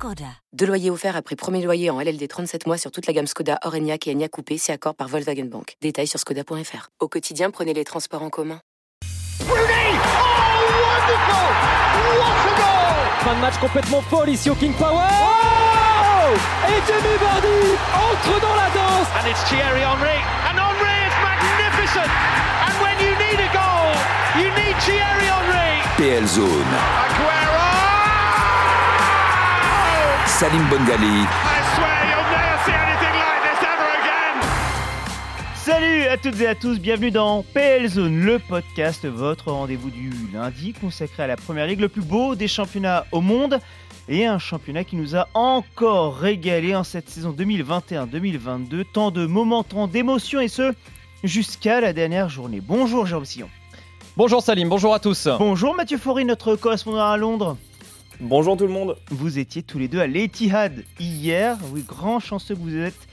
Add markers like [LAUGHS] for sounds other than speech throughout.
Skoda. Deux loyers offerts après premier loyer en LLD 37 mois sur toute la gamme Skoda, Orenia et Enya Coupé, c'est accord par Volkswagen Bank. Détails sur skoda.fr. Au quotidien, prenez les transports en commun. Fin de match complètement folle ici au King Power. Oh Et Jamie Vardy entre dans la danse. And it's Thierry Henry. And Henry is magnificent. And when you need a goal, you need Thierry Henry. PL Zone. Aguero! Ever again. Salut à toutes et à tous, bienvenue dans PL Zone, le podcast, votre rendez-vous du lundi consacré à la Première Ligue, le plus beau des championnats au monde et un championnat qui nous a encore régalé en cette saison 2021-2022. Tant de moments, tant d'émotions et ce, jusqu'à la dernière journée. Bonjour Jérôme Sillon. Bonjour Salim, bonjour à tous. Bonjour Mathieu Faury, notre correspondant à Londres. Bonjour tout le monde. Vous étiez tous les deux à l'Etihad hier. Oui, grand chanceux que vous êtes.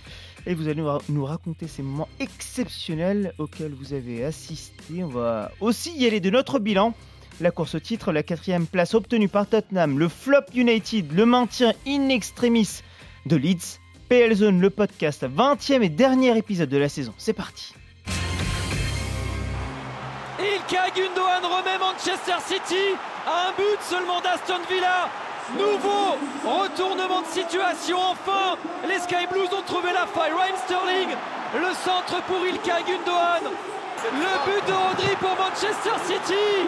Et vous allez nous ra- nous raconter ces moments exceptionnels auxquels vous avez assisté. On va aussi y aller de notre bilan. La course au titre, la quatrième place obtenue par Tottenham, le flop United, le maintien in extremis de Leeds. PL Zone, le podcast, 20e et dernier épisode de la saison. C'est parti. Ilkay Gundogan remet Manchester City à un but seulement d'Aston Villa. Nouveau retournement de situation. Enfin, les Sky Blues ont trouvé la faille. Ryan Sterling, le centre pour Ilkay Gundogan. Le but de Rodri pour Manchester City.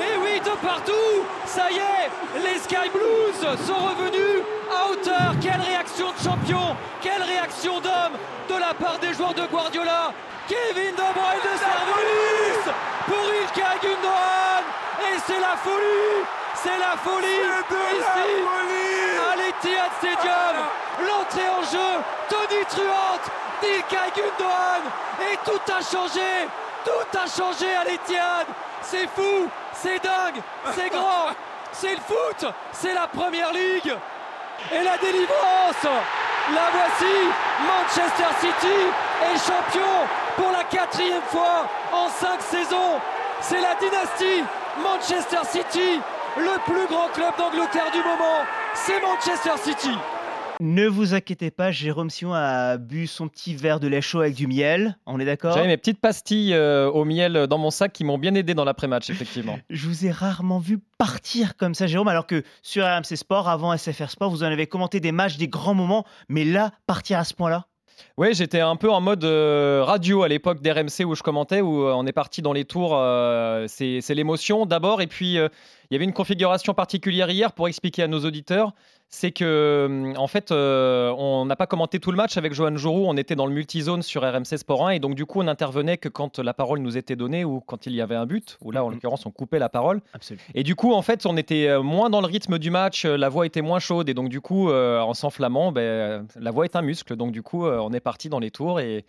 Et oui, de partout, ça y est, les Sky Blues sont revenus à hauteur. Quelle réaction de champion, quelle réaction d'homme de la part des joueurs de Guardiola. Kevin De Bruyne de service pour Ilkay Gundogan. Et c'est la folie, c'est la folie ici à l'Etihad Stadium. L'entrée en jeu, Tony Truant, d'Ilkay Gundogan. Et tout a changé, tout a changé à l'Etihad. C'est fou, c'est dingue, c'est grand, [LAUGHS] c'est le foot, c'est la première ligue. Et la délivrance, la voici, Manchester City est champion pour la quatrième fois en cinq saisons. C'est la dynastie Manchester City, le plus grand club d'Angleterre du moment. C'est Manchester City. Ne vous inquiétez pas, Jérôme Sion a bu son petit verre de lait chaud avec du miel. On est d'accord? J'avais mes petites pastilles euh, au miel dans mon sac qui m'ont bien aidé dans l'après-match, effectivement. [LAUGHS] Je vous ai rarement vu partir comme ça, Jérôme, alors que sur RMC Sport, avant SFR Sport, vous en avez commenté des matchs, des grands moments, mais là, partir à ce point-là? Oui, j'étais un peu en mode euh, radio à l'époque d'RMC où je commentais, où euh, on est parti dans les tours. euh, c'est l'émotion d'abord, et puis il y avait une configuration particulière hier pour expliquer à nos auditeurs. C'est que, hum, en fait, euh, on n'a pas commenté tout le match avec Johan Jourou. On était dans le multizone sur RMC Sport 1 et donc, du coup, on n'intervenait que quand la parole nous était donnée ou quand il y avait un but, ou là, en Mhm. l'occurrence, on coupait la parole. Absolument. Et du coup, en fait, on était euh, moins dans le rythme du match, euh, la voix était moins chaude, et donc du coup, euh, en s'enflammant, ben, la voix est un muscle. Donc du coup, on est parti dans les tours et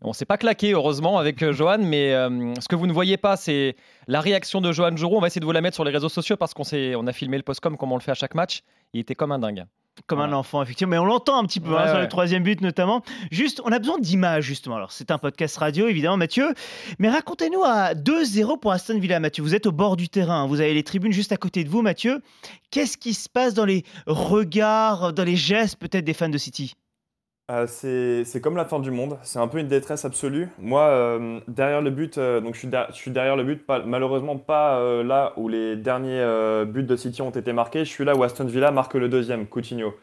on s'est pas claqué, heureusement, avec Johan. Mais euh, ce que vous ne voyez pas, c'est la réaction de Johan Jourou. On va essayer de vous la mettre sur les réseaux sociaux parce qu'on on a filmé le postcom comme on le fait à chaque match. Il était comme un dingue. Comme un enfant, effectivement. Mais on l'entend un petit peu hein, Ouais, sur le troisième but, notamment. Juste, on a besoin d'images, justement. Alors, c'est un podcast radio, évidemment, Mathieu. Mais racontez-nous à 2-0 pour Aston Villa, Mathieu. Vous êtes au bord du terrain. Vous avez les tribunes juste à côté de vous, Mathieu. Qu'est-ce qui se passe dans les regards, dans les gestes, peut-être, des fans de City? Euh, c'est comme la fin du monde, c'est un peu une détresse absolue. Moi, euh, derrière le but, euh, donc je suis, derrière le but, pas- malheureusement pas là où les derniers buts de City ont été marqués, je suis là où Aston Villa marque le deuxième, Coutinho.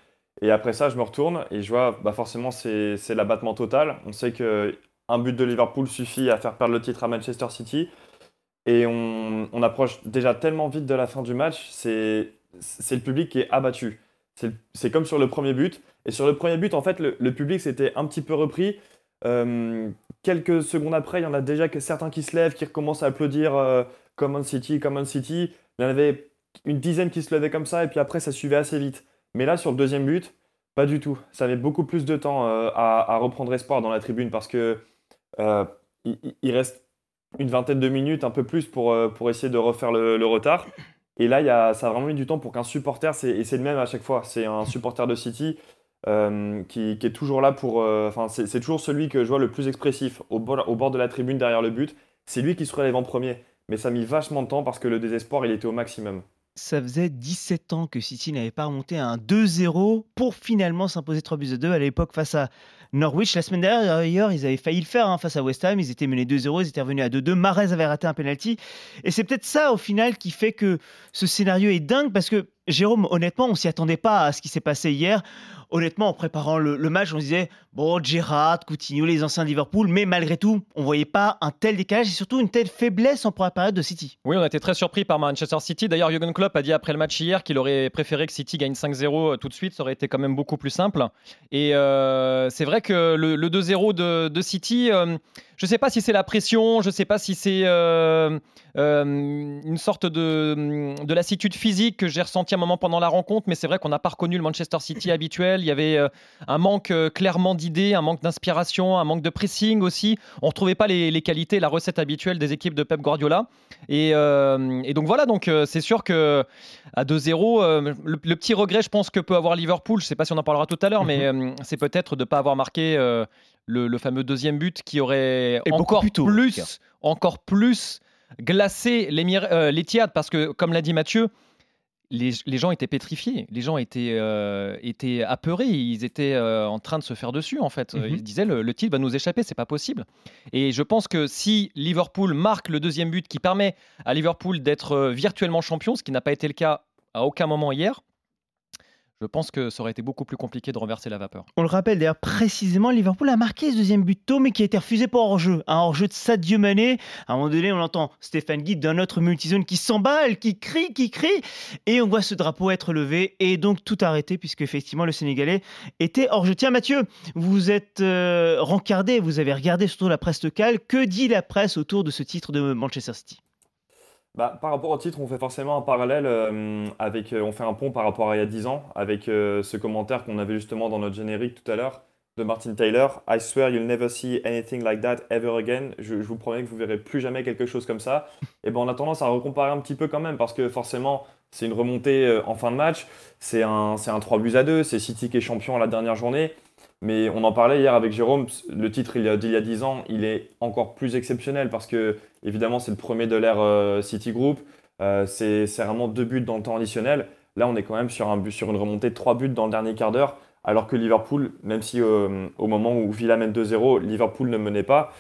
Et après ça, je me retourne et je vois, bah forcément, c'est l'abattement total. On sait que un but de Liverpool suffit à faire perdre le titre à Manchester City. Et on, on approche déjà tellement vite de la fin du match, c'est le public qui est abattu. C'est comme sur le premier but. Et sur le premier but, en fait, le, public s'était un petit peu repris. Euh, quelques secondes après, il y en a déjà que certains qui se lèvent, qui recommencent à applaudir euh, Common City, Common City. Il y en avait une dizaine qui se levaient comme ça, et puis après, ça suivait assez vite. Mais là, sur le deuxième but, pas du tout. Ça met beaucoup plus de temps euh, à, reprendre espoir dans la tribune parce que euh, il, reste une vingtaine de minutes, un peu plus, pour, essayer de refaire le, retard. Et là, ça a vraiment mis du temps pour qu'un supporter, et c'est le même à chaque fois, c'est un supporter de City euh, qui, est toujours là pour. euh, Enfin, c'est toujours celui que je vois le plus expressif au bord, au bord de la tribune derrière le but. C'est lui qui se relève en premier. Mais ça a mis vachement de temps parce que le désespoir, il était au maximum. Ça faisait 17 ans que City n'avait pas remonté à un 2-0 pour finalement s'imposer 3 buts à 2 à l'époque face à Norwich. La semaine dernière, ils avaient failli le faire hein, face à West Ham. Ils étaient menés 2-0, ils étaient revenus à 2-2. Mahrez avait raté un penalty. Et c'est peut-être ça, au final, qui fait que ce scénario est dingue parce que, Jérôme, honnêtement, on s'y attendait pas à ce qui s'est passé hier. Honnêtement, en préparant le, match, on disait, bon, Gerrard, Coutinho, les anciens de Liverpool, mais malgré tout, on voyait pas un tel décalage et surtout une telle faiblesse en première période de City. Oui, on a été très surpris par Manchester City. D'ailleurs, Jürgen Klopp a dit après le match hier qu'il aurait préféré que City gagne 5-0 tout de suite. Ça aurait été quand même beaucoup plus simple. Et euh, c'est vrai que le, le 2-0 de, de City, euh, je ne sais pas si c'est la pression, je ne sais pas si c'est euh, euh, une sorte de, de lassitude physique que j'ai ressenti un moment pendant la rencontre, mais c'est vrai qu'on n'a pas reconnu le Manchester City [CLEARS THROAT] habituel. Il y avait un manque clairement d'idées, un manque d'inspiration, un manque de pressing aussi. On ne retrouvait pas les, les qualités, la recette habituelle des équipes de Pep Guardiola. Et, et donc voilà, donc c'est sûr que à 2-0, euh, le, le petit regret, je pense que peut avoir Liverpool, je ne sais pas si on en parlera tout à l'heure, mais euh, c'est peut-être de ne pas avoir marqué euh, le, le fameux deuxième but qui aurait Et encore plus tôt, encore plus glacé l'Émir- euh, l'Etihad, parce que comme l'a dit Mathieu, les, les gens étaient pétrifiés, les gens étaient, euh, étaient apeurés, ils étaient euh, en train de se faire dessus en fait. Mhm. Ils disaient le, le titre va nous échapper, c'est pas possible. Et je pense que si Liverpool marque le deuxième but qui permet à Liverpool d'être virtuellement champion, ce qui n'a pas été le cas à aucun moment hier, je pense que ça aurait été beaucoup plus compliqué de renverser la vapeur. On le rappelle d'ailleurs précisément, Liverpool a marqué ce deuxième but tôt, mais qui a été refusé pour hors-jeu. Un hors-jeu de Sadio Mané. À un moment donné, on entend Stéphane Guide d'un autre multizone qui s'emballe, qui crie, qui crie. Et on voit ce drapeau être levé et donc tout arrêté, puisque effectivement le Sénégalais était hors-jeu. Tiens, Mathieu, vous êtes euh, rencardé, vous avez regardé surtout la presse locale. Que dit la presse autour de ce titre de Manchester City? Bah, par rapport au titre, on fait forcément un parallèle euh, avec, euh, on fait un pont par rapport à il y a 10 ans, avec euh, ce commentaire qu'on avait justement dans notre générique tout à l'heure de Martin Taylor. I swear you'll never see anything like that ever again. Je, vous promets que vous verrez plus jamais quelque chose comme ça. Et ben on a tendance à recomparer un petit peu quand même parce que forcément c'est une remontée en fin de match, c'est un, un 3 buts à 2, c'est City qui est champion à la dernière journée. Mais on en parlait hier avec Jérôme, le titre d'il y a 10 ans, il est encore plus exceptionnel parce que évidemment c'est le premier de l'ère euh, City Group, Euh, c'est vraiment deux buts dans le temps additionnel. Là on est quand même sur, un sur une remontée de trois buts dans le dernier quart d'heure, alors que Liverpool, même si euh, au moment où Villa mène 2-0, Liverpool ne menait pas,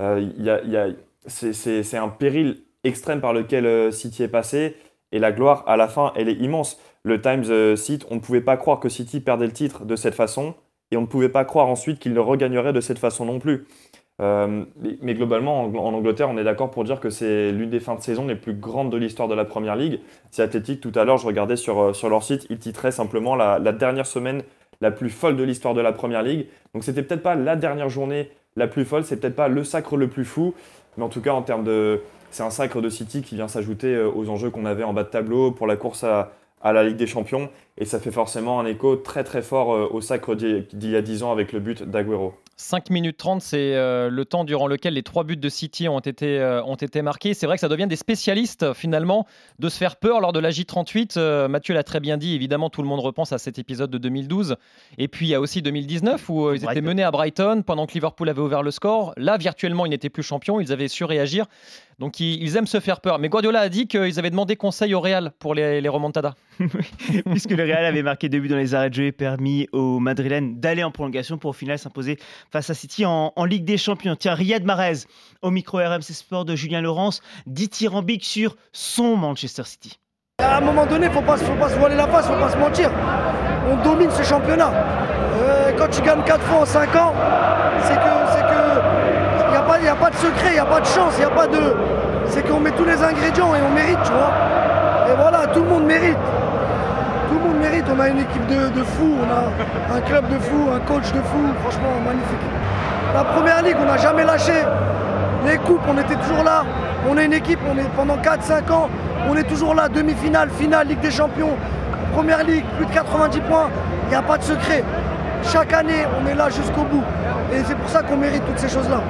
euh, y a- il y a- c'est- un péril extrême par lequel euh, City est passé et la gloire à la fin elle est immense. Le Times euh, cite on ne pouvait pas croire que City perdait le titre de cette façon et on ne pouvait pas croire ensuite qu'il le regagnerait de cette façon non plus. Euh, mais, globalement, en, Angleterre, on est d'accord pour dire que c'est l'une des fins de saison les plus grandes de l'histoire de la Première Ligue. C'est Athletic, tout à l'heure, je regardais sur, euh, sur leur site, ils titraient simplement la, dernière semaine la plus folle de l'histoire de la Première Ligue. Donc c'était peut-être pas la dernière journée la plus folle, c'est peut-être pas le sacre le plus fou, mais en tout cas en termes de... C'est un sacre de City qui vient s'ajouter euh, aux enjeux qu'on avait en bas de tableau pour la course à la Ligue des Champions. Et ça fait forcément un écho très très fort euh, au sacre d'il y a 10 ans avec le but d'Aguero. 5 minutes 30, c'est euh, le temps durant lequel les trois buts de City ont été, euh, ont été marqués. C'est vrai que ça devient des spécialistes finalement de se faire peur lors de la J38. Euh, Mathieu l'a très bien dit, évidemment tout le monde repense à cet épisode de 2012. Et puis il y a aussi 2019 où ils étaient Brighton. menés à Brighton pendant que Liverpool avait ouvert le score. Là, virtuellement, ils n'étaient plus champions, ils avaient su réagir. Donc ils, ils aiment se faire peur. Mais Guardiola a dit qu'ils avaient demandé conseil au Real pour les, les remontadas. [LAUGHS] puisque le Real avait marqué deux buts dans les arrêts de jeu et permis aux Madrilènes d'aller en prolongation pour au final s'imposer face à City en, Ligue des Champions. Tiens, Riyad Mahrez, au micro RMC Sport de Julien Laurence, dithyrambique sur son Manchester City. À un moment donné, faut pas, faut pas se voiler la face, faut pas se mentir. On domine ce championnat. Euh, quand tu gagnes 4 fois en 5 ans, c'est que, il n'y a pas de secret, il n'y a pas de chance, il n'y a pas de. C'est qu'on met tous les ingrédients et on mérite, tu vois. Et voilà, tout le monde mérite. On a une équipe de, de fous, on a un club de fous, un coach de fous. Franchement, magnifique. La première ligue, on n'a jamais lâché. Les coupes, on était toujours là. On est une équipe, on est pendant 4-5 ans, on est toujours là. Demi-finale, finale, Ligue des Champions, Première Ligue, plus de 90 points. Il n'y a pas de secret. Chaque année, on est là jusqu'au bout. Et c'est pour ça qu'on mérite toutes ces choses-là.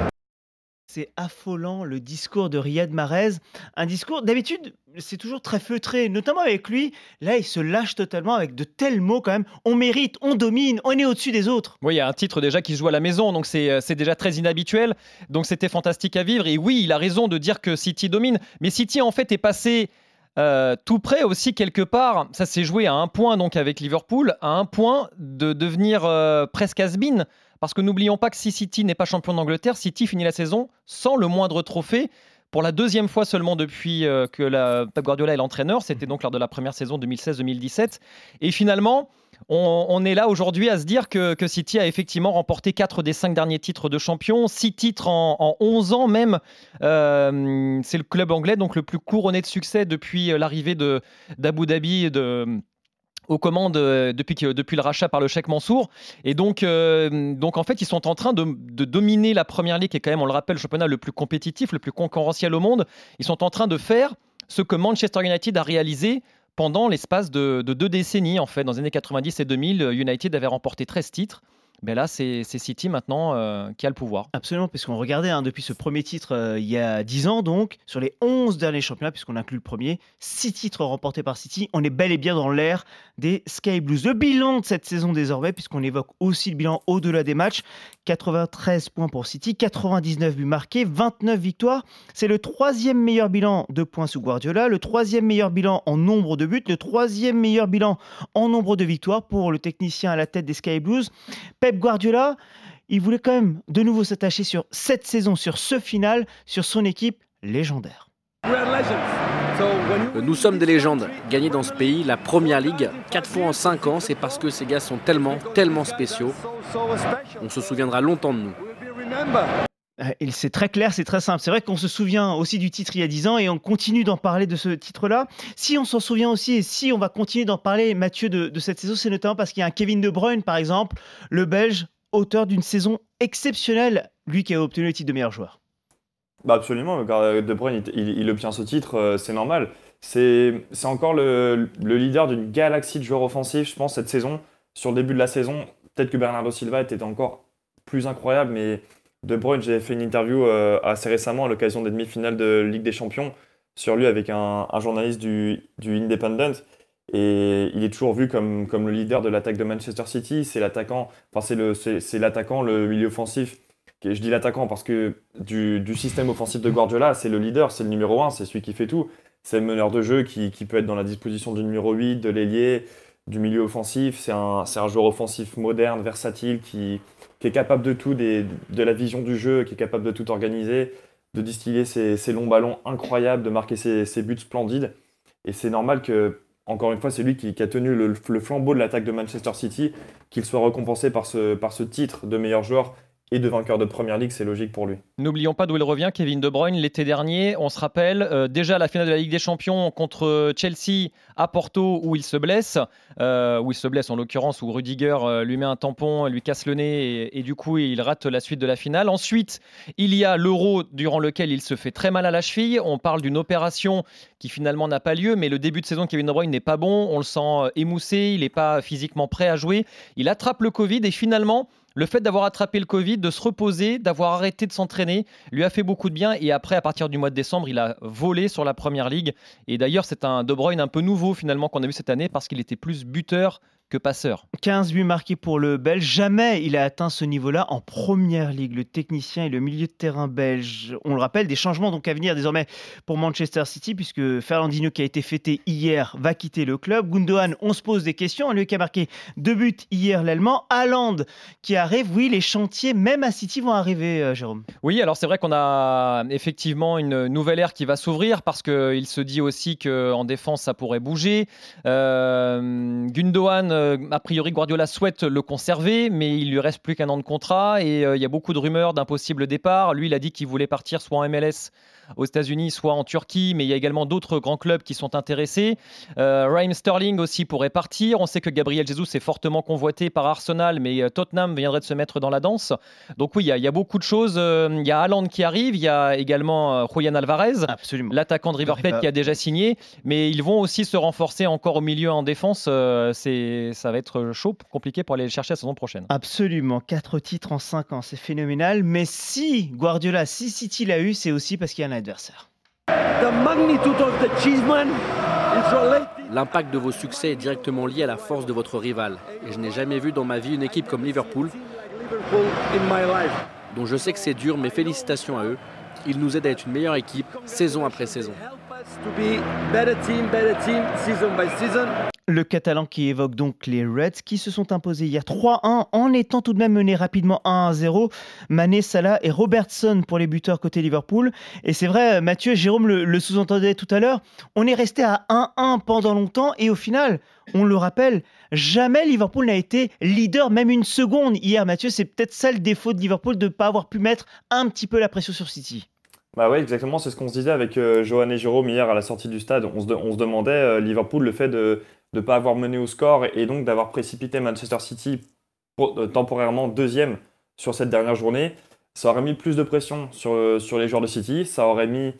C'est affolant le discours de Riyad Mahrez. Un discours, d'habitude, c'est toujours très feutré, notamment avec lui. Là, il se lâche totalement avec de tels mots quand même. On mérite, on domine, on est au-dessus des autres. Oui, il y a un titre déjà qui se joue à la maison, donc c'est c'est déjà très inhabituel. Donc c'était fantastique à vivre. Et oui, il a raison de dire que City domine. Mais City, en fait, est passé euh, tout près aussi quelque part. Ça s'est joué à un point donc avec Liverpool, à un point de devenir euh, presque has-been. Parce que n'oublions pas que si City n'est pas champion d'Angleterre, City finit la saison sans le moindre trophée. Pour la deuxième fois seulement depuis euh, que la, Pep Guardiola est l'entraîneur, c'était donc lors de la première saison 2016-2017. Et finalement, on, est là aujourd'hui à se dire que, City a effectivement remporté 4 des 5 derniers titres de champion, 6 titres en, 11 ans même. Euh, c'est le club anglais donc le plus couronné de succès depuis euh, l'arrivée d'Abu Dhabi aux commandes euh, depuis, le rachat par le Cheikh Mansour. Et donc, donc, en fait, ils sont en train de, de, dominer la première ligue, qui est quand même, on le rappelle, le championnat le plus compétitif, le plus concurrentiel au monde. Ils sont en train de faire ce que Manchester United a réalisé pendant l'espace de, deux décennies, en fait, dans les années 90 et 2000, United avait remporté 13 titres. Mais là, c'est City maintenant euh, qui a le pouvoir. Absolument, puisqu'on regardait hein, depuis ce premier titre euh, il y a 10 ans, donc, sur les 11 derniers championnats, puisqu'on inclut le premier, 6 titres remportés par City. On est bel et bien dans l'ère des Sky Blues. Le bilan de cette saison désormais, puisqu'on évoque aussi le bilan au-delà des matchs 93 points pour City, 99 buts marqués, 29 victoires. C'est le troisième meilleur bilan de points sous Guardiola, le troisième meilleur bilan en nombre de buts, le troisième meilleur bilan en nombre de victoires pour le technicien à la tête des Sky Blues. Pep Guardiola, il voulait quand même de nouveau s'attacher sur cette saison, sur ce final, sur son équipe légendaire. Nous sommes des légendes. Gagner dans ce pays la première ligue, quatre fois en cinq ans, c'est parce que ces gars sont tellement, tellement spéciaux. On se souviendra longtemps de nous. Euh, c'est très clair, c'est très simple. C'est vrai qu'on se souvient aussi du titre il y a 10 ans et on continue d'en parler de ce titre-là. Si on s'en souvient aussi et si on va continuer d'en parler, Mathieu, de, cette saison, c'est notamment parce qu'il y a un Kevin De Bruyne, par exemple, le Belge, auteur d'une saison exceptionnelle, lui qui a obtenu le titre de meilleur joueur. Bah absolument, De Bruyne, il, obtient ce titre, euh, c'est normal. C'est encore le, le leader d'une galaxie de joueurs offensifs, je pense, cette saison. Sur le début de la saison, peut-être que Bernardo Silva était encore plus incroyable, mais de Bruyne, j'ai fait une interview euh, assez récemment à l'occasion des demi-finales de Ligue des Champions sur lui avec un, journaliste du, Independent. Et il est toujours vu comme, comme le leader de l'attaque de Manchester City. C'est l'attaquant, enfin c'est le, c'est, l'attaquant, le milieu offensif. Je dis l'attaquant parce que du, du, système offensif de Guardiola, c'est le leader, c'est le numéro 1, c'est celui qui fait tout. C'est le meneur de jeu qui, qui, peut être dans la disposition du numéro 8, de l'ailier, du milieu offensif. C'est un, c'est un joueur offensif moderne, versatile, qui, qui est capable de tout, de la vision du jeu, qui est capable de tout organiser, de distiller ses, longs ballons incroyables, de marquer ses, buts splendides. Et c'est normal que, encore une fois, c'est lui qui, a tenu le, flambeau de l'attaque de Manchester City, qu'il soit récompensé par ce, par ce titre de meilleur joueur et de vainqueur de Première Ligue, c'est logique pour lui. N'oublions pas d'où il revient, Kevin De Bruyne, l'été dernier, on se rappelle, euh, déjà la finale de la Ligue des Champions contre Chelsea à Porto où il se blesse, euh, où il se blesse en l'occurrence, où Rudiger euh, lui met un tampon, lui casse le nez et, du coup il rate la suite de la finale. Ensuite, il y a l'Euro durant lequel il se fait très mal à la cheville. On parle d'une opération qui finalement n'a pas lieu, mais le début de saison Kevin De Bruyne n'est pas bon, on le sent émoussé, il n'est pas physiquement prêt à jouer. Il attrape le Covid et finalement le fait d'avoir attrapé le Covid, de se reposer, d'avoir arrêté de s'entraîner, lui a fait beaucoup de bien. Et après, à partir du mois de décembre, il a volé sur la première ligue. Et d'ailleurs, c'est un De Bruyne un peu nouveau finalement qu'on a vu cette année parce qu'il était plus buteur passeur. 15 buts marqués pour le Belge. Jamais il a atteint ce niveau-là en première ligue. Le technicien et le milieu de terrain belge. On le rappelle, des changements donc à venir désormais pour Manchester City, puisque Fernandinho, qui a été fêté hier, va quitter le club. Gundogan, on se pose des questions. Lui qui a marqué deux buts hier, l'Allemand. Haaland qui arrive. Oui, les chantiers, même à City, vont arriver, euh, Jérôme. Oui, alors c'est vrai qu'on a effectivement une nouvelle ère qui va s'ouvrir parce qu'il se dit aussi qu'en défense, ça pourrait bouger. Euh, Gundogan euh, a priori, Guardiola souhaite le conserver, mais il lui reste plus qu'un an de contrat et euh, il y a beaucoup de rumeurs d'un possible départ. Lui, il a dit qu'il voulait partir soit en MLS aux États-Unis, soit en Turquie, mais il y a également d'autres grands clubs qui sont intéressés. Euh, Raheem Sterling aussi pourrait partir. On sait que Gabriel Jesus est fortement convoité par Arsenal, mais euh, Tottenham viendrait de se mettre dans la danse. Donc oui, il y a, beaucoup de choses. Il y a Haaland qui arrive, il y a également Julian Alvarez, l'attaquant de River Plate qui a déjà signé, mais ils vont aussi se renforcer encore au milieu en défense. c'est ça va être chaud, compliqué pour aller les chercher la saison prochaine. Absolument, 4 titres en 5 ans, c'est phénoménal. Mais si Guardiola, si City l'a eu, c'est aussi parce qu'il y a un adversaire. L'impact de vos succès est directement lié à la force de votre rival. Et je n'ai jamais vu dans ma vie une équipe comme Liverpool, dont je sais que c'est dur, mais félicitations à eux. Ils nous aident à être une meilleure équipe, saison après saison. Le Catalan qui évoque donc les Reds qui se sont imposés hier 3-1 en étant tout de même menés rapidement 1-0. Mané, Salah et Robertson pour les buteurs côté Liverpool. Et c'est vrai, Mathieu, Jérôme le, sous-entendait tout à l'heure, on est resté à 1-1 pendant longtemps et au final, on le rappelle, jamais Liverpool n'a été leader même une seconde hier. Mathieu, c'est peut-être ça le défaut de Liverpool de ne pas avoir pu mettre un petit peu la pression sur City. Bah ouais, exactement, c'est ce qu'on se disait avec euh, Johan et Jérôme hier à la sortie du stade. On se, demandait, euh, Liverpool, le fait de ne pas avoir mené au score et donc d'avoir précipité Manchester City euh, temporairement deuxième sur cette dernière journée, ça aurait mis plus de pression sur, euh, sur les joueurs de City, ça aurait mis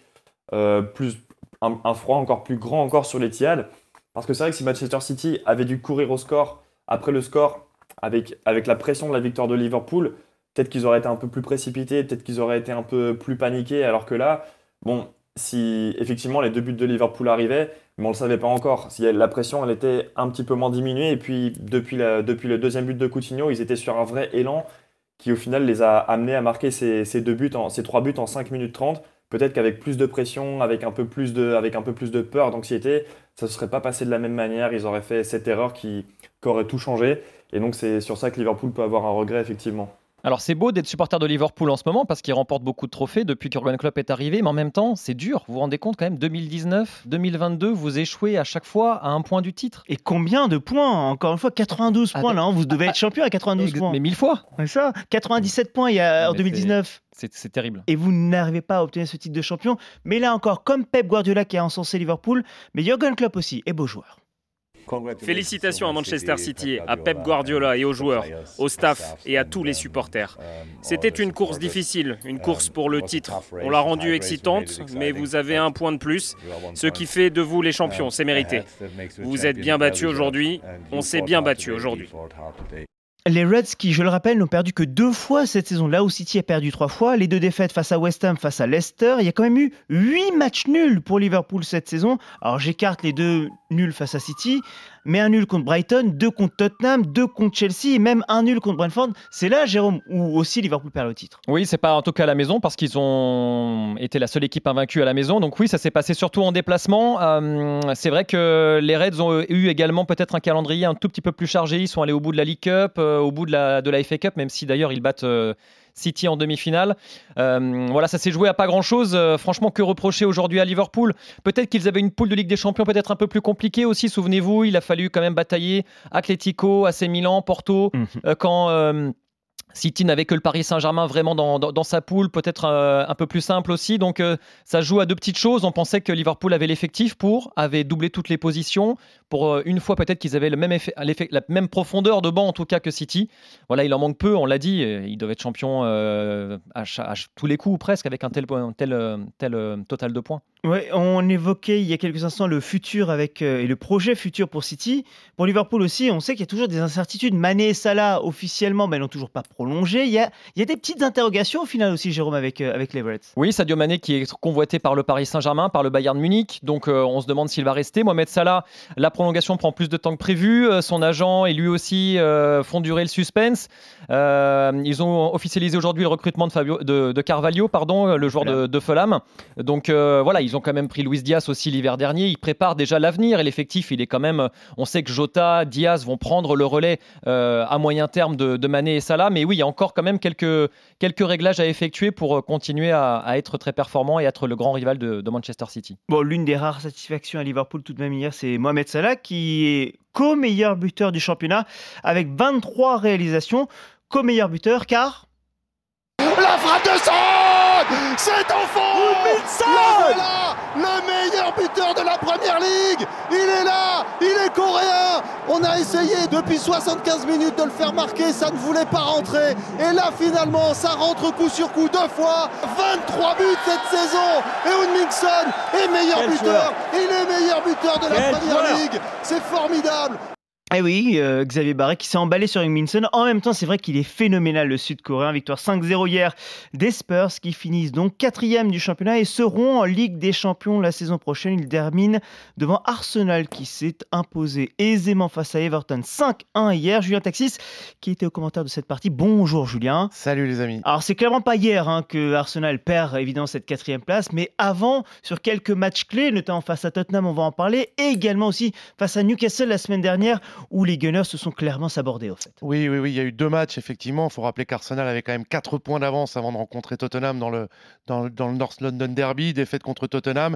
plus, un, froid encore plus grand encore sur les Tiades. Parce que c'est vrai que si Manchester City avait dû courir au score après le score, avec, avec la pression de la victoire de Liverpool, peut-être qu'ils auraient été un peu plus précipités, peut-être qu'ils auraient été un peu plus paniqués, alors que là, bon, si effectivement les deux buts de Liverpool arrivaient, mais on ne le savait pas encore. Si la pression, elle était un petit peu moins diminuée, et puis depuis, depuis le deuxième but de Coutinho, ils étaient sur un vrai élan qui au final les a amenés à marquer ces, ces deux buts, en, ces trois buts en 5 minutes 30. Peut-être qu'avec plus de pression, avec un peu plus de, avec un peu plus de peur, d'anxiété, ça ne se serait pas passé de la même manière. Ils auraient fait cette erreur qui, qui aurait tout changé. Et donc c'est sur ça que Liverpool peut avoir un regret, effectivement. Alors c'est beau d'être supporter de Liverpool en ce moment parce qu'il remporte beaucoup de trophées depuis qu'Urban Klopp est arrivé, mais en même temps c'est dur. Vous vous rendez compte quand même 2019, 2022, vous échouez à chaque fois à un point du titre. Et combien de points Encore une fois, 92 points Avec- là, hein, vous devez être [LAUGHS] champion à 92 Ex- points. Mais mille fois. C'est ça, 97 points il y a, en mais 2019. C'est c'est terrible. Et vous n'arrivez pas à obtenir ce titre de champion. Mais là encore, comme Pep Guardiola qui a encensé Liverpool, mais Jurgen Klopp aussi est beau joueur. Félicitations à Manchester City, à Pep Guardiola et aux joueurs, au staff et à tous les supporters. C'était une course difficile, une course pour le titre. On l'a rendue excitante, mais vous avez un point de plus. Ce qui fait de vous les champions, c'est mérité. Vous êtes bien battus aujourd'hui, on s'est bien battu aujourd'hui. Les Reds, qui, je le rappelle, n'ont perdu que deux fois cette saison, là où City a perdu trois fois. Les deux défaites face à West Ham, face à Leicester. Il y a quand même eu huit matchs nuls pour Liverpool cette saison. Alors j'écarte les deux nuls face à City, mais un nul contre Brighton, deux contre Tottenham, deux contre Chelsea, et même un nul contre Brentford. C'est là, Jérôme, où aussi Liverpool perd le titre. Oui, c'est pas en tout cas à la maison parce qu'ils ont été la seule équipe invaincue à la maison. Donc oui, ça s'est passé surtout en déplacement. Euh, c'est vrai que les Reds ont eu également peut-être un calendrier un tout petit peu plus chargé. Ils sont allés au bout de la League Cup, euh, au bout de la, FA Cup, même si d'ailleurs ils battent euh, City en demi-finale. Euh, voilà, ça s'est joué à pas grand-chose. Euh, franchement, que reprocher aujourd'hui à Liverpool Peut-être qu'ils avaient une poule de Ligue des Champions peut-être un peu plus compliquée aussi. Souvenez-vous, il a fallu quand même batailler Atlético, AC Milan, Porto, euh, quand... City n'avait que le Paris Saint-Germain vraiment dans, sa poule, peut-être euh, un peu plus simple aussi. Donc euh, ça joue à deux petites choses. On pensait que Liverpool avait l'effectif pour, avait doublé toutes les positions. Pour euh, une fois peut-être qu'ils avaient la même profondeur de banc en tout cas que City. Voilà, il en manque peu, on l'a dit. Ils doivent être champions à, tous les coups ou presque avec un tel, tel, tel total de points. Ouais, on évoquait il y a quelques instants le futur avec euh, et le projet futur pour City. Pour Liverpool aussi, on sait qu'il y a toujours des incertitudes. Mané et Salah, officiellement, ben, n'ont toujours pas prolongé. Il y, a, il y a des petites interrogations au final aussi, Jérôme, avec, euh, avec les Reds. Oui, Sadio Mané qui est convoité par le Paris Saint-Germain, par le Bayern Munich. Donc euh, on se demande s'il va rester. Mohamed Salah, la prolongation prend plus de temps que prévu. Euh, son agent et lui aussi font durer le suspense. Ils ont officialisé aujourd'hui le recrutement de, Fabio, de, de Carvalho, pardon, le joueur de, de Fulham. Donc voilà, ils ont quand même pris Luis Diaz aussi l'hiver dernier. Ils préparent déjà l'avenir et l'effectif, il est quand même. On sait que Jota, Diaz vont prendre le relais euh, à moyen terme de, de Mané et Salah. Mais oui, il y a encore quand même quelques, quelques réglages à effectuer pour euh, continuer à, à être très performant et être le grand rival de, de Manchester City. Bon, l'une des rares satisfactions à Liverpool tout de même hier, c'est Mohamed Salah qui est co-meilleur buteur du championnat avec 23 réalisations. Co-meilleur buteur car La frappe de Son C'est en fond Le voilà Le meilleur buteur de la première ligue Il est là Il est coréen On a essayé depuis 75 minutes de le faire marquer, ça ne voulait pas rentrer. Et là finalement, ça rentre coup sur coup deux fois. 23 buts cette saison Et Mingson est meilleur Quel buteur joueur. Il est meilleur buteur de la Quel première joueur. ligue C'est formidable Eh oui, euh, Xavier Barret qui s'est emballé sur Minson. En même temps, c'est vrai qu'il est phénoménal, le Sud-Coréen. Victoire 5-0 hier des Spurs qui finissent donc quatrième du championnat et seront en Ligue des Champions la saison prochaine. Ils terminent devant Arsenal qui s'est imposé aisément face à Everton 5-1 hier. Julien Taxis qui était au commentaire de cette partie. Bonjour Julien. Salut les amis. Alors c'est clairement pas hier hein, que Arsenal perd évidemment cette quatrième place, mais avant, sur quelques matchs clés, notamment face à Tottenham, on va en parler, et également aussi face à Newcastle la semaine dernière où les Gunners se sont clairement sabordés au fait. Oui, oui, oui, il y a eu deux matchs effectivement. Il faut rappeler qu'Arsenal avait quand même 4 points d'avance avant de rencontrer Tottenham dans le, dans, dans, le North London Derby, défaite contre Tottenham.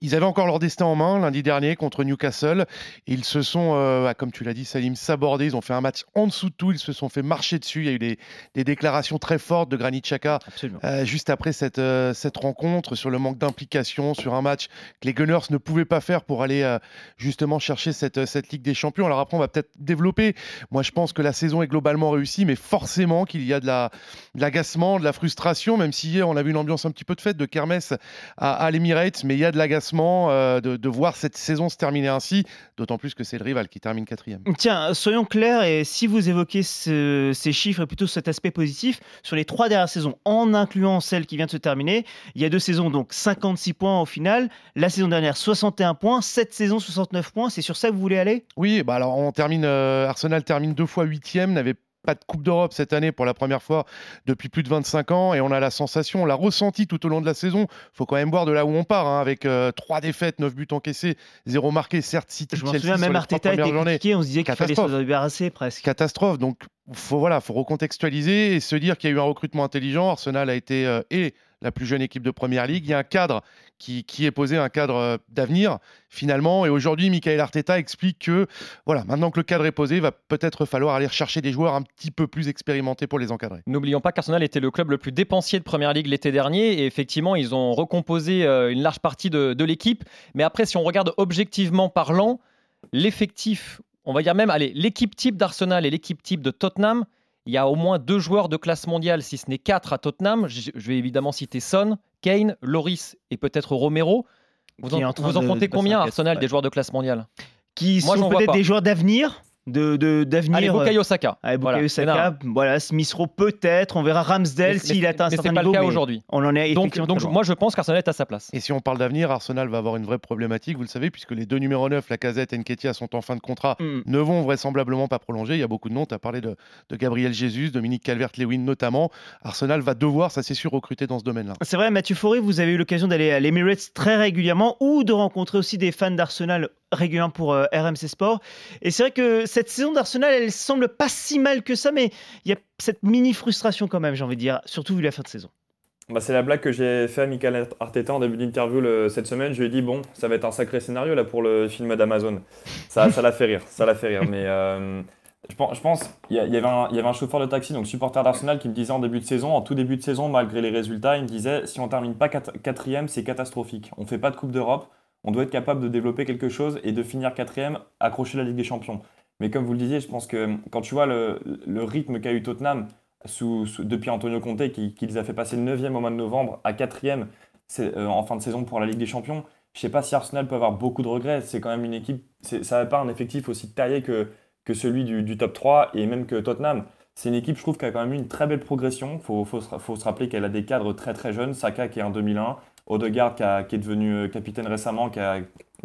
Ils avaient encore leur destin en main lundi dernier contre Newcastle. Ils se sont, euh, bah, comme tu l'as dit Salim, sabordés. Ils ont fait un match en dessous de tout. Ils se sont fait marcher dessus. Il y a eu des, des déclarations très fortes de Granit Xhaka euh, juste après cette, euh, cette rencontre sur le manque d'implication, sur un match que les Gunners ne pouvaient pas faire pour aller justement chercher cette, cette Ligue des Champions. Alors après, on va peut-être développer. Moi, je pense que la saison est globalement réussie, mais forcément qu'il y a de la de l'agacement, de la frustration, même si hier on a vu une ambiance un petit peu de fête, de kermesse à, à l'Emirates, mais il y a de l'agacement euh, de, de, voir cette saison se terminer ainsi, d'autant plus que c'est le rival qui termine quatrième. Tiens, soyons clairs, et si vous évoquez ce, ces chiffres et plutôt cet aspect positif, sur les trois dernières saisons, en incluant celle qui vient de se terminer, il y a deux saisons, donc 56 points au final, la saison dernière 61 points, cette saison 69 points, c'est sur ça que vous voulez aller? Oui, bah alors on termine, euh, Arsenal termine deux fois huitième, n'avait pas de Coupe d'Europe cette année pour la première fois depuis plus de 25 ans et on a la sensation, on l'a ressenti tout au long de la saison. faut quand même voir de là où on part hein, avec euh, trois défaites, 9 buts encaissés, 0 marqué. Certes, City, Je me souviens même Arteta était critiqué, on se disait qu'il fallait se débarrasser presque. Catastrophe. Donc faut voilà, faut recontextualiser et se dire qu'il y a eu un recrutement intelligent. Arsenal a été euh, et la plus jeune équipe de Première Ligue. Il y a un cadre qui, qui est posé, un cadre euh, d'avenir finalement. Et aujourd'hui, Michael Arteta explique que voilà, maintenant que le cadre est posé, il va peut-être falloir aller chercher des joueurs un petit peu plus expérimentés pour les encadrer. N'oublions pas qu'Arsenal était le club le plus dépensier de Première Ligue l'été dernier et effectivement, ils ont recomposé euh, une large partie de, de l'équipe. Mais après, si on regarde objectivement parlant, l'effectif, on va dire même, allez, l'équipe type d'Arsenal et l'équipe type de Tottenham, il y a au moins deux joueurs de classe mondiale, si ce n'est quatre à Tottenham. Je vais évidemment citer Son, Kane, Loris et peut-être Romero. Vous en, vous en comptez combien, Arsenal, des joueurs de classe mondiale? Qui Moi, sont peut-être des joueurs d'avenir de d'avenir. Allez, Bukayo Saka. Allez, Bukayo voilà. Saka. Voilà, Smith Rowe peut-être. On verra Ramsdale s'il atteint un certain niveau. Mais c'est pas le cas aujourd'hui. On en est donc, donc moi je pense qu'Arsenal est à sa place. Et si on parle d'avenir, Arsenal va avoir une vraie problématique, vous le savez, puisque les deux numéros 9, Lacazette et Nketiah, sont en fin de contrat, mm. ne vont vraisemblablement pas prolonger. Il y a beaucoup de noms. Tu as parlé de, de Gabriel Jesus, Dominique Calvert-Lewin notamment. Arsenal va devoir, ça c'est sûr, recruter dans ce domaine-là. C'est vrai, Mathieu Fauré, vous avez eu l'occasion d'aller à l'Emirates très régulièrement ou de rencontrer aussi des fans d'Arsenal régulièrement pour euh, RMC Sport. Et c'est vrai que cette saison d'Arsenal, elle semble pas si mal que ça, mais il y a cette mini frustration quand même, j'ai envie de dire, surtout vu la fin de saison. Bah, c'est la blague que j'ai fait à Michael Arteta en début d'interview cette semaine. Je lui ai dit bon, ça va être un sacré scénario là pour le film d'Amazon. Ça, ça l'a fait rire, ça l'a fait rire. Mais euh, je pense, il y avait un chauffeur de taxi, donc supporter d'Arsenal, qui me disait en début de saison, en tout début de saison, malgré les résultats, il me disait si on termine pas quatrième, c'est catastrophique. On fait pas de Coupe d'Europe on doit être capable de développer quelque chose et de finir quatrième, accrocher la Ligue des Champions. Mais comme vous le disiez, je pense que quand tu vois le, rythme qu'a eu Tottenham depuis Antonio Conte, qui, les a fait passer 9e au mois de novembre à 4e euh, en fin de saison pour la Ligue des Champions, je ne sais pas si Arsenal peut avoir beaucoup de regrets. C'est quand même une équipe, ça n'a pas un effectif aussi taillé que, que celui du, top 3 et même que Tottenham. C'est une équipe, je trouve, qui a quand même eu une très belle progression. Il faut, se rappeler qu'elle a des cadres très très jeunes. Saka qui est en 2001, Odegaard qui, est devenu euh, capitaine récemment, qui,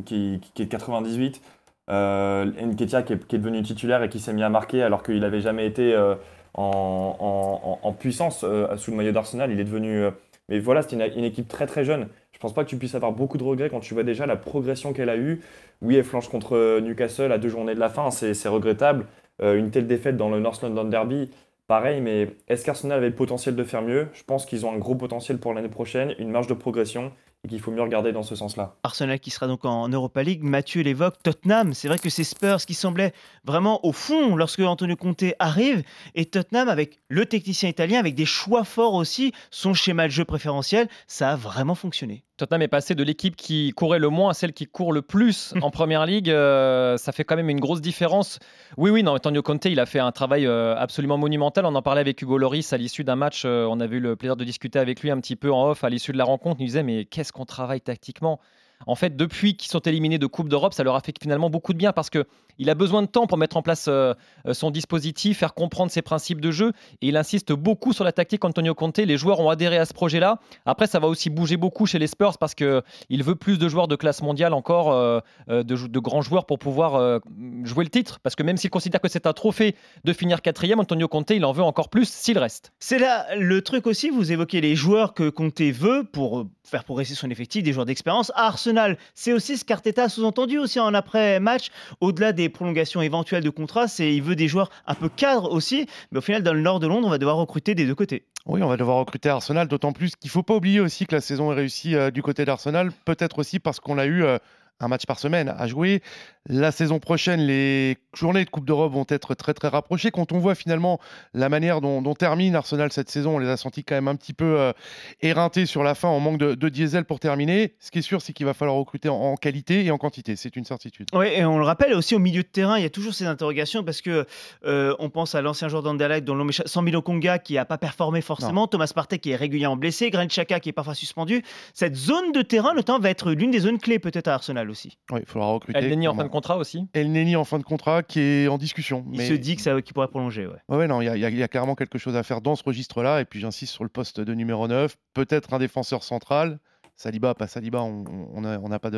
qui, est de 98. Euh, Nketiah qui est, qui devenu titulaire et qui s'est mis à marquer alors qu'il n'avait jamais été euh, en, puissance euh, sous le maillot d'Arsenal. Il est devenu. Euh, mais voilà, c'est une, équipe très très jeune. Je pense pas que tu puisses avoir beaucoup de regrets quand tu vois déjà la progression qu'elle a eue. Oui, elle flanche contre Newcastle à deux journées de la fin, c'est regrettable. une telle défaite dans le North London Derby, Pareil, mais est-ce qu'Arsenal avait le potentiel de faire mieux? Je pense qu'ils ont un gros potentiel pour l'année prochaine, une marge de progression et qu'il faut mieux regarder dans ce sens-là. Arsenal qui sera donc en Europa League, Mathieu l'évoque, Tottenham, c'est vrai que c'est Spurs qui semblait vraiment au fond lorsque Antonio Conte arrive, et Tottenham avec le technicien italien, avec des choix forts aussi, son schéma de jeu préférentiel, ça a vraiment fonctionné. Tottenham est passé de l'équipe qui courait le moins à celle qui court le plus [LAUGHS] en première ligue. Euh, ça fait quand même une grosse différence. Oui, oui, non, Antonio Conte, il a fait un travail euh, absolument monumental. On en parlait avec Hugo Loris à l'issue d'un match. Euh, on avait eu le plaisir de discuter avec lui un petit peu en off à l'issue de la rencontre. Il nous disait Mais qu'est-ce qu'on travaille tactiquement? En fait, depuis qu'ils sont éliminés de Coupe d'Europe, ça leur a fait finalement beaucoup de bien parce que il a besoin de temps pour mettre en place euh, euh, son dispositif, faire comprendre ses principes de jeu. Et il insiste beaucoup sur la tactique Antonio Conte. Les joueurs ont adhéré à ce projet-là. Après, ça va aussi bouger beaucoup chez les Spurs parce qu'il veut plus de joueurs de classe mondiale encore, euh, de, grands joueurs pour pouvoir jouer le titre. Parce que même s'il considère que c'est un trophée de finir quatrième, Antonio Conte, il en veut encore plus s'il reste. C'est là le truc aussi. Vous évoquez les joueurs que Conte veut pour faire progresser son effectif, des joueurs d'expérience. Arsenal, c'est aussi ce qu'Arteta a sous-entendu aussi en après-match, au-delà des prolongations éventuelles de contrats, il veut des joueurs un peu cadres aussi, mais au final dans le nord de Londres, on va devoir recruter des deux côtés. Oui, on va devoir recruter Arsenal, d'autant plus qu'il ne faut pas oublier aussi que la saison est réussie euh, du côté d'Arsenal, peut-être aussi parce qu'on a eu euh, un match par semaine à jouer. La saison prochaine, les journées de Coupe d'Europe vont être très très rapprochées. Quand on voit finalement la manière dont, termine Arsenal cette saison, on les a sentis quand même un petit peu euh, éreintés sur la fin en manque de, diesel pour terminer. Ce qui est sûr, c'est qu'il va falloir recruter en, qualité et en quantité. C'est une certitude. Oui, et on le rappelle aussi au milieu de terrain, il y a toujours ces interrogations parce que euh, on pense à l'ancien joueur d'Anderlecht, dont Sambilo Konga qui n'a pas performé forcément, Thomas Partey qui est régulièrement blessé, Granit Xhaka qui est parfois suspendu. Cette zone de terrain, notamment, va être l'une des zones clés peut-être à Arsenal aussi. Oui, il faudra recruter. El Neni en fin de contrat aussi. El Neni en fin de contrat qui est en discussion. Il se dit que ça, qu'il pourrait prolonger. Ouais, ouais, non, il y, y, a carrément quelque chose à faire dans ce registre-là. Et puis j'insiste sur le poste de numéro 9, peut-être un défenseur central. Saliba, pas Saliba, on n'a on pas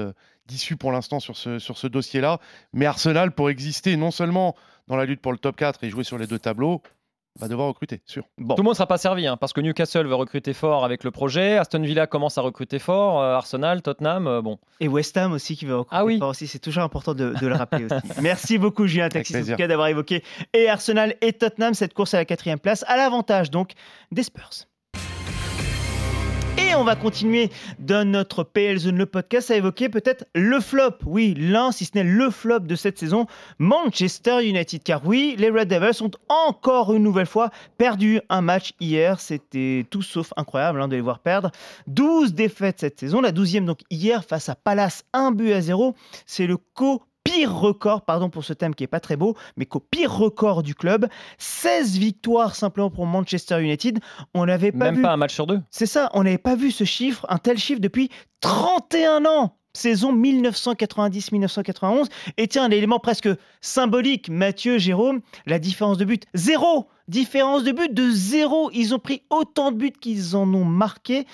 d'issue pour l'instant sur ce, sur ce dossier-là. Mais Arsenal, pour exister non seulement dans la lutte pour le top 4 et jouer sur les deux tableaux, va devoir recruter, sûr. Bon. Tout le monde ne sera pas servi, hein, parce que Newcastle veut recruter fort avec le projet, Aston Villa commence à recruter fort, euh, Arsenal, Tottenham, euh, bon. Et West Ham aussi qui veut recruter ah oui. fort aussi, c'est toujours important de, le rappeler aussi. [LAUGHS] Merci beaucoup Julien Taxis d'avoir évoqué et Arsenal et Tottenham, cette course à la quatrième place, à l'avantage donc des Spurs. On va continuer dans notre PL Zone, le podcast, à évoquer peut-être le flop. Oui, l'un, si ce n'est le flop de cette saison, Manchester United. Car oui, les Red Devils ont encore une nouvelle fois perdu un match hier. C'était tout sauf incroyable hein, de les voir perdre. 12 défaites cette saison. La 12e donc hier face à Palace, un but à zéro. C'est le co pire record, pardon pour ce thème qui est pas très beau, mais qu'au pire record du club, 16 victoires simplement pour Manchester United. On n'avait pas Même pas un match sur deux. C'est ça, on n'avait pas vu ce chiffre, un tel chiffre depuis 31 ans saison 1990-1991. Et tiens, un élément presque symbolique, Mathieu, Jérôme, la différence de but, zéro Différence de but de zéro. Ils ont pris autant de buts qu'ils en ont marqué.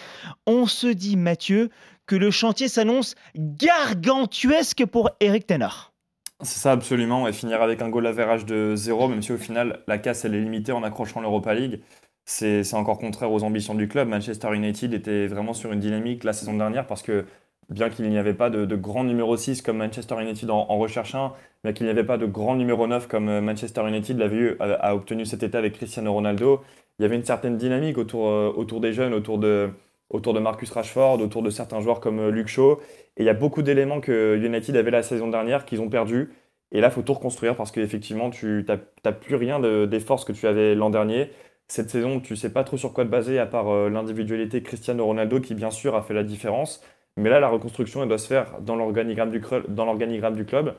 On se dit, Mathieu, que le chantier s'annonce gargantuesque pour Eric Tenor. C'est ça absolument, et finir avec un goal average de zéro, même si au final la casse elle est limitée en accrochant l'Europa League, c'est encore contraire aux ambitions du club. Manchester United était vraiment sur une dynamique la saison dernière parce que bien qu'il n'y avait pas de, grand numéro 6 comme Manchester United en, recherche un, mais qu'il n'y avait pas de grand numéro 9 comme euh, Manchester United l'avait eu, a, obtenu cet été avec Cristiano Ronaldo, il y avait une certaine dynamique autour, euh, autour des jeunes, autour de, autour de Marcus Rashford, autour de certains joueurs comme euh, Luke Shaw. Et il y a beaucoup d'éléments que United avait la saison dernière qu'ils ont perdu. Et là, il faut tout reconstruire parce qu'effectivement, tu n'as plus rien des forces que tu avais l'an dernier. Cette saison, tu sais pas trop sur quoi te baser, à part euh, l'individualité Cristiano Ronaldo, qui bien sûr a fait la différence. Mais là, la reconstruction, elle doit se faire dans l'organigramme du, du, club.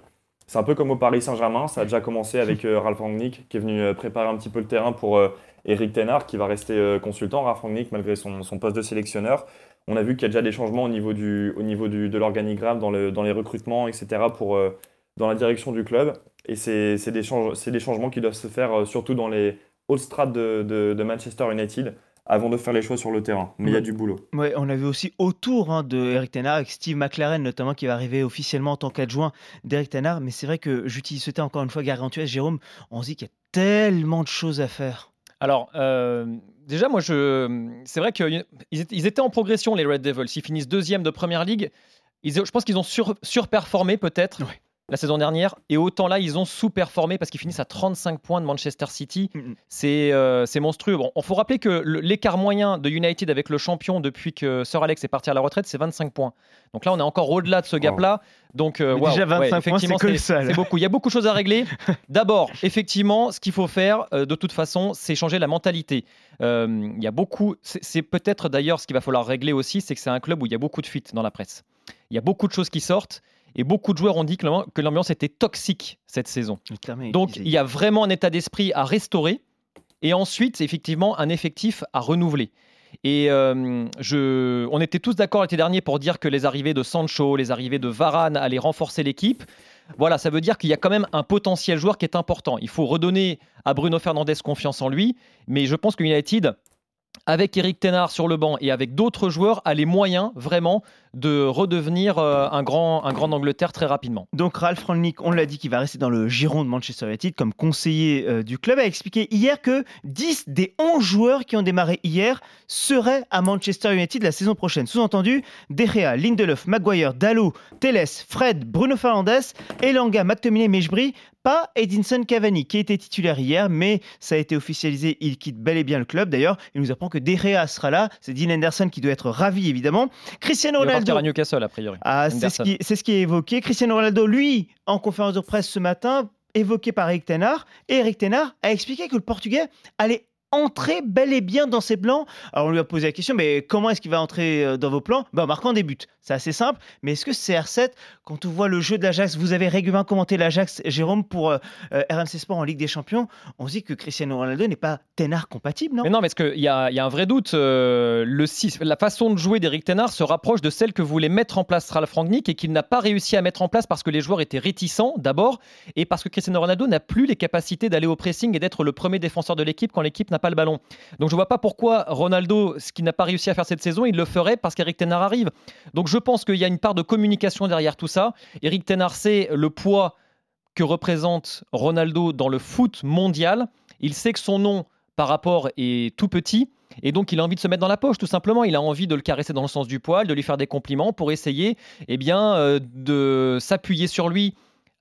C'est un peu comme au Paris Saint-Germain. Ça a déjà commencé avec euh, Ralph Rangnick, qui est venu préparer un petit peu le terrain pour Eric Tenard qui va rester euh, consultant, Ralph Rangnick malgré son, poste de sélectionneur. On a vu qu'il y a déjà des changements au niveau, du, au niveau du, de l'organigramme, dans, le, dans les recrutements, etc. Pour, euh, dans la direction du club. Et c'est des, des, changements qui doivent se faire euh, surtout dans les hautes strates de, de, Manchester United avant de faire les choix sur le terrain. Mais il y a du boulot. Ouais, on a vu aussi autour hein, de Eric Tenard, avec Steve McLaren notamment, qui va arriver officiellement en tant qu'adjoint d'Eric Tenard. Mais c'est vrai que j'utilise ce terme encore une fois, Garantuez, Jérôme, on se dit qu'il y a tellement de choses à faire. Alors, euh, déjà, moi, je, c'est vrai qu'ils ils étaient en progression, les Red Devils. Ils finissent deuxième de première ligue. Je pense qu'ils ont sur, surperformé peut-être la saison dernière. Et autant là, ils ont sous-performé parce qu'ils finissent à 35 points de Manchester City. Mm, mm. euh, C'est monstrueux. Bon, il faut rappeler que l'écart moyen de United avec le champion depuis que Sir Alex est parti à la retraite, c'est 25 points. Donc là, on est encore au-delà de ce gap-là. Donc, euh, déjà 25 points, c'est C'est beaucoup. Il y a beaucoup de choses à régler. [LAUGHS] D'abord, effectivement, ce qu'il faut faire, euh, de toute façon, c'est changer la mentalité. il y a beaucoup. C'est peut-être d'ailleurs ce qu'il va falloir régler aussi, c'est que c'est un club où il y a beaucoup de fuites dans la presse. Il y a beaucoup de choses qui sortent. Et beaucoup de joueurs ont dit que l'ambiance était toxique cette saison. Donc il y a vraiment un état d'esprit à restaurer et ensuite effectivement un effectif à renouveler. Et euh, je, on était tous d'accord l'été dernier pour dire que les arrivées de Sancho, les arrivées de Varane allaient renforcer l'équipe. Voilà, ça veut dire qu'il y a quand même un potentiel joueur qui est important. Il faut redonner à Bruno Fernandez confiance en lui, mais je pense que United avec Eric Tenard sur le banc et avec d'autres joueurs, a les moyens vraiment de redevenir euh, un, grand, un très rapidement. Donc Ralph Rangnick, on l'a dit qu'il va rester dans le giron de Manchester United comme conseiller euh, du club, a expliqué hier que 10 des 11 joueurs qui ont démarré hier seraient à Manchester United la saison prochaine. Sous-entendu, De Gea, Lindelof, Maguire, Dalot, Teles, Fred, Bruno Fernandes, Elanga, McTominay, Mejbri pas Edinson Cavani qui était titulaire hier, mais ça a été officialisé, il quitte bel et bien le club. D'ailleurs, il nous apprend que De Gea sera là. C'est Dean Anderson qui doit être ravi évidemment. Cristiano Ronaldo à Newcastle, a priori. Ah, c'est ce, qui, ce qui est évoqué. Cristiano Ronaldo, lui, en conférence de presse ce matin, évoqué par Eric Tenard, et Eric Tenard a expliqué que le Portugais allait entrer bel et bien dans ses plans. Alors on lui a posé la question, mais comment est-ce qu'il va entrer euh, dans vos plans? Ben, En marquant des buts. C'est assez simple, mais est-ce que CR7, quand on voit le jeu de l'Ajax, vous avez régulièrement commenté l'Ajax, Jérôme, pour euh, euh, RMC Sport en Ligue des Champions, on se dit que Cristiano Ronaldo n'est pas Ténard compatible, non? Mais non, est-ce qu'il y, a, y a un vrai doute le 6, La façon de jouer d'Eric Ténard se rapproche de celle que voulait mettre en place Ralph Rangnick et qu'il n'a pas réussi à mettre en place parce que les joueurs étaient réticents d'abord et parce que Cristiano Ronaldo n'a plus les capacités d'aller au pressing et d'être le premier défenseur de l'équipe quand l'équipe n'a pas le ballon. Donc je vois pas pourquoi Ronaldo, ce qu'il n'a pas réussi à faire cette saison, il le ferait parce qu'Eric Tenard arrive. Donc je pense qu'il y a une part de communication derrière tout ça. Eric Tenard sait le poids que représente Ronaldo dans le foot mondial. Il sait que son nom par rapport est tout petit. Et donc, il a envie de se mettre dans la poche, tout simplement. Il a envie de le caresser dans le sens du poil, de lui faire des compliments pour essayer eh bien, euh, de s'appuyer sur lui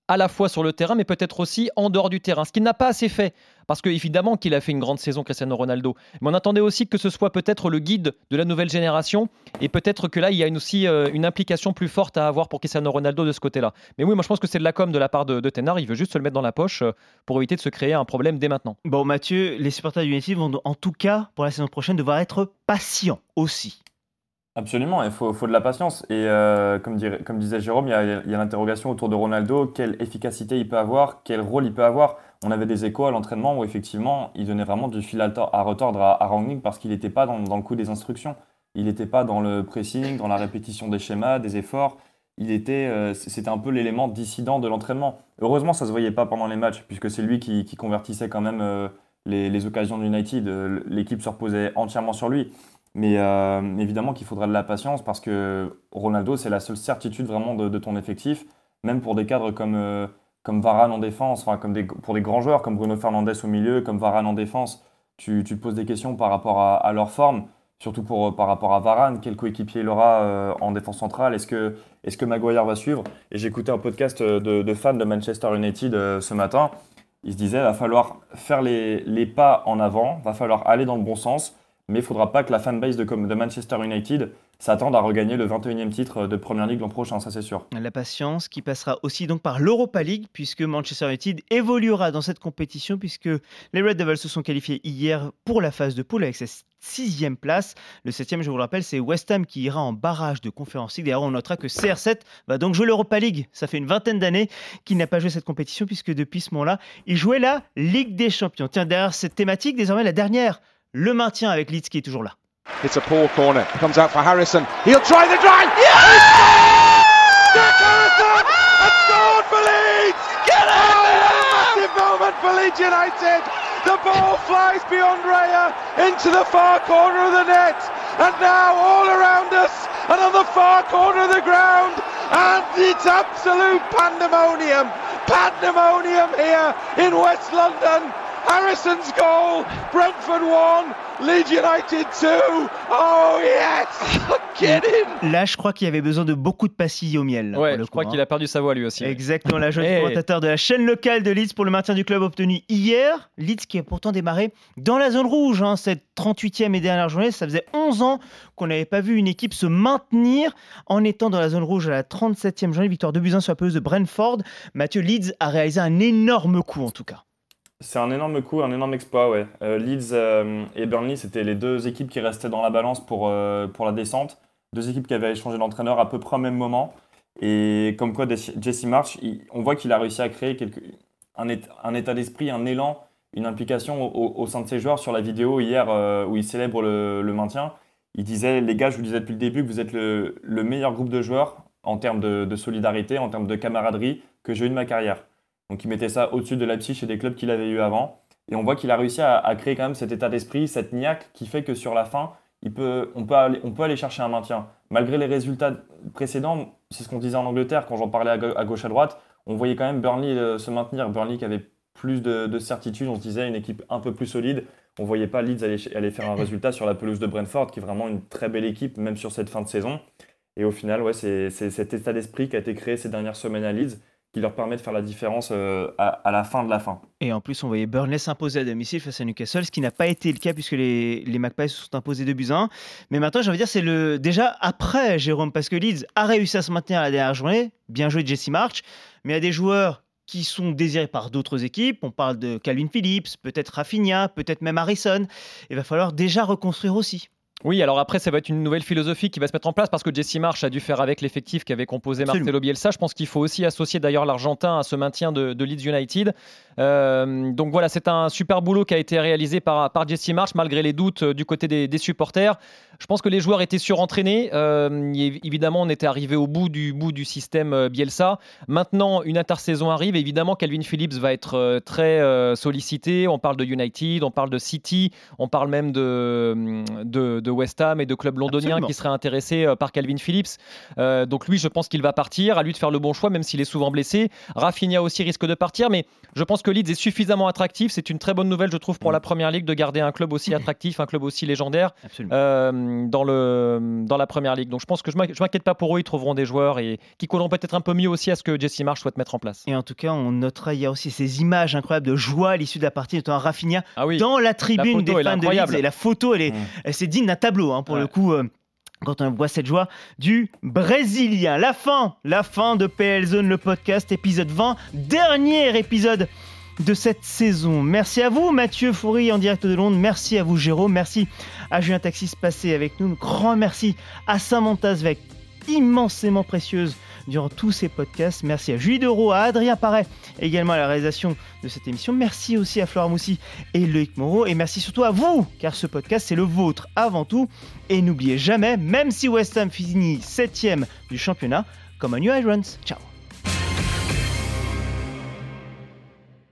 à la fois sur le terrain, mais peut-être aussi en dehors du terrain. Ce qu'il n'a pas assez fait, parce que évidemment qu'il a fait une grande saison, Cristiano Ronaldo. Mais on attendait aussi que ce soit peut-être le guide de la nouvelle génération, et peut-être que là, il y a aussi euh, une implication plus forte à avoir pour Cristiano Ronaldo de ce côté-là. Mais oui, moi je pense que c'est de la com de la part de, de Tenard. Il veut juste se le mettre dans la poche euh, pour éviter de se créer un problème dès maintenant. Bon, Mathieu, les supporters du United vont en tout cas, pour la saison prochaine, devoir être patients aussi. Absolument, il faut, faut, de la patience. Et euh, comme, comme, disait Jérôme, il y a, a l'interrogation autour de Ronaldo, quelle efficacité il peut avoir, quel rôle il peut avoir? On avait des échos à l'entraînement où effectivement, il donnait vraiment du fil à, retordre à, à Rangnick parce qu'il n'était pas dans, le coup des instructions. Il n'était pas dans le pressing, dans la répétition des schémas, des efforts. Il était, euh, c'était un peu l'élément dissident de l'entraînement. Heureusement, ça ne se voyait pas pendant les matchs, puisque c'est lui qui, convertissait quand même euh, les, les, occasions de United. L'équipe se reposait entièrement sur lui. Mais euh, évidemment qu'il faudra de la patience parce que Ronaldo, c'est la seule certitude vraiment de, ton effectif, même pour des cadres comme, euh, comme Varane en défense, enfin, comme pour des grands joueurs comme Bruno Fernandes au milieu, comme Varane en défense. Tu, tu te poses des questions par rapport à, leur forme, surtout pour, par rapport à Varane, quel coéquipier il aura euh, en défense centrale, est-ce que, est que Maguire va suivre? Et j'écoutais un podcast de, de, fans de Manchester United ce matin. Il se disait, va falloir faire les, les pas en avant, va falloir aller dans le bon sens mais il ne faudra pas que la fanbase de, Manchester United s'attende à regagner le 21e titre de Premier League l'an prochain, ça c'est sûr. La patience qui passera aussi donc par l'Europa League, puisque Manchester United évoluera dans cette compétition, puisque les Red Devils se sont qualifiés hier pour la phase de poule avec cette sixième place. Le septième, je vous le rappelle, c'est West Ham qui ira en barrage de Conférence League. D'ailleurs, on notera que CR7 va donc jouer l'Europa League. Ça fait une vingtaine d'années qu'il n'a pas joué cette compétition, puisque depuis ce moment-là, il jouait la Ligue des Champions. Tiens, derrière cette thématique, désormais la dernière le maintien avec Leeds qui est toujours là. It's a poor corner. Comes out for Harrison. He'll try the drive. Yeah! Jack Harrison has scored for Leeds. Get in oh, massive moment for Leeds United. The ball flies beyond Raya into the far corner of the net. And now all around us and on the far corner of the ground. And it's absolute pandemonium. Pandemonium here in West London. Harrison's goal, Brentford 1, Leeds United 2. Oh yes! Get in! Là, je crois qu'il y avait besoin de beaucoup de pastilles au miel. Ouais, je crois qu'il a perdu sa voix lui aussi. Exactement, la jeune commentateur de la chaîne locale de Leeds pour le maintien du club obtenu hier. Leeds qui a pourtant démarré dans la zone rouge, hein, cette 38e et dernière journée. Ça faisait 11 ans qu'on n'avait pas vu une équipe se maintenir en étant dans la zone rouge à la 37e journée. Victoire de buts sur la pelouse de Brentford. Mathieu Leeds a réalisé un énorme coup en tout cas. C'est un énorme coup, un énorme exploit, ouais. Euh, Leeds euh, et Burnley, c'était les deux équipes qui restaient dans la balance pour, euh, pour la descente. Deux équipes qui avaient échangé d'entraîneur à peu près au même moment. Et comme quoi, Jesse March, on voit qu'il a réussi à créer un, état d'esprit, un élan, une implication au, sein de ses joueurs sur la vidéo hier où il célèbre le, maintien. il disait les gars, je vous disais depuis le début que vous êtes le, le meilleur groupe de joueurs en termes de solidarité, en termes de camaraderie que j'ai eu de ma carrière. Donc il mettait ça au-dessus de la psyche et des clubs qu'il avait eu avant. Et on voit qu'il a réussi à, créer quand même cet état d'esprit, cette niaque qui fait que sur la fin, on, peut aller, chercher un maintien. Malgré les résultats précédents, c'est ce qu'on disait en Angleterre quand j'en parlais à, ga- à gauche à droite, on voyait quand même Burnley euh, se maintenir. Burnley qui avait plus de, de certitude, on se disait une équipe un peu plus solide. On voyait pas Leeds aller, faire un résultat sur la pelouse de Brentford, qui est vraiment une très belle équipe, même sur cette fin de saison. Et au final, ouais, c'est cet état d'esprit qui a été créé ces dernières semaines à Leeds qui leur permet de faire la différence euh, à, la fin de la fin. Et en plus, on voyait Burnley s'imposer à domicile face à Newcastle, ce qui n'a pas été le cas puisque les, les Magpies se sont imposés 2 buts à 1. Mais maintenant, j'ai envie de dire, c'est le déjà après Jérôme, parce que Leeds a réussi à se maintenir à la dernière journée. Bien joué Jesse March, mais il y a des joueurs qui sont désirés par d'autres équipes. On parle de Calvin Phillips, peut-être Rafinha, peut-être même Harrison. Il va falloir déjà reconstruire aussi. Oui, alors après, ça va être une nouvelle philosophie qui va se mettre en place parce que Jesse Marsh a dû faire avec l'effectif qu'avait composé Absolument. Marcelo Bielsa. Je pense qu'il faut aussi associer d'ailleurs l'Argentin à ce maintien de, de Leeds United. Euh, donc voilà, c'est un super boulot qui a été réalisé par, par Jesse Marsh malgré les doutes euh, du côté des, des supporters. Je pense que les joueurs étaient surentraînés. Euh, évidemment, on était arrivé au bout du, bout du système euh, Bielsa. Maintenant, une intersaison arrive. Évidemment, Calvin Phillips va être très sollicité. On parle de United, on parle de City, on parle même de, de, de West Ham et de clubs londoniens Absolument. qui seraient intéressés par Calvin Phillips. Euh, donc lui, je pense qu'il va partir. À lui de faire le bon choix, même s'il est souvent blessé. Rafinha aussi risque de partir, mais je pense que Leeds est suffisamment attractif. C'est une très bonne nouvelle, je trouve, pour la Première Ligue de garder un club aussi attractif, un club aussi légendaire euh, dans, le, dans la Première Ligue. Donc je pense que je je m'inquiète pas pour eux. Ils trouveront des joueurs et qui colleront peut-être un peu mieux aussi à ce que Jesse Marsh souhaite mettre en place. Et en tout cas, on notera hier aussi ces images incroyables de joie à l'issue de la partie, notamment Rafinha Ah oui. dans la tribune photo, des fans de. Leeds. Et la photo, elle est, Mm. elle- c'est digne d'un tableau hein, pour Ouais. le coup. euh, quand on voit cette joie du Brésilien. La fin, la fin de PL Zone, le podcast, épisode 20, dernier épisode de cette saison. Merci à vous, Mathieu Foury en direct de Londres. Merci à vous, Jérôme. Merci à Julien Taxis passé avec nous. Grand merci à Samantha Zvek, immensément précieuse durant tous ces podcasts. Merci à Julie Dereau, à Adrien Paré, également à la réalisation de cette émission. Merci aussi à Flora Moussi et Loïc Moreau. Et merci surtout à vous, car ce podcast, c'est le vôtre avant tout. Et n'oubliez jamais, même si West Ham finit 7ème du championnat, comme un New Irons. Ciao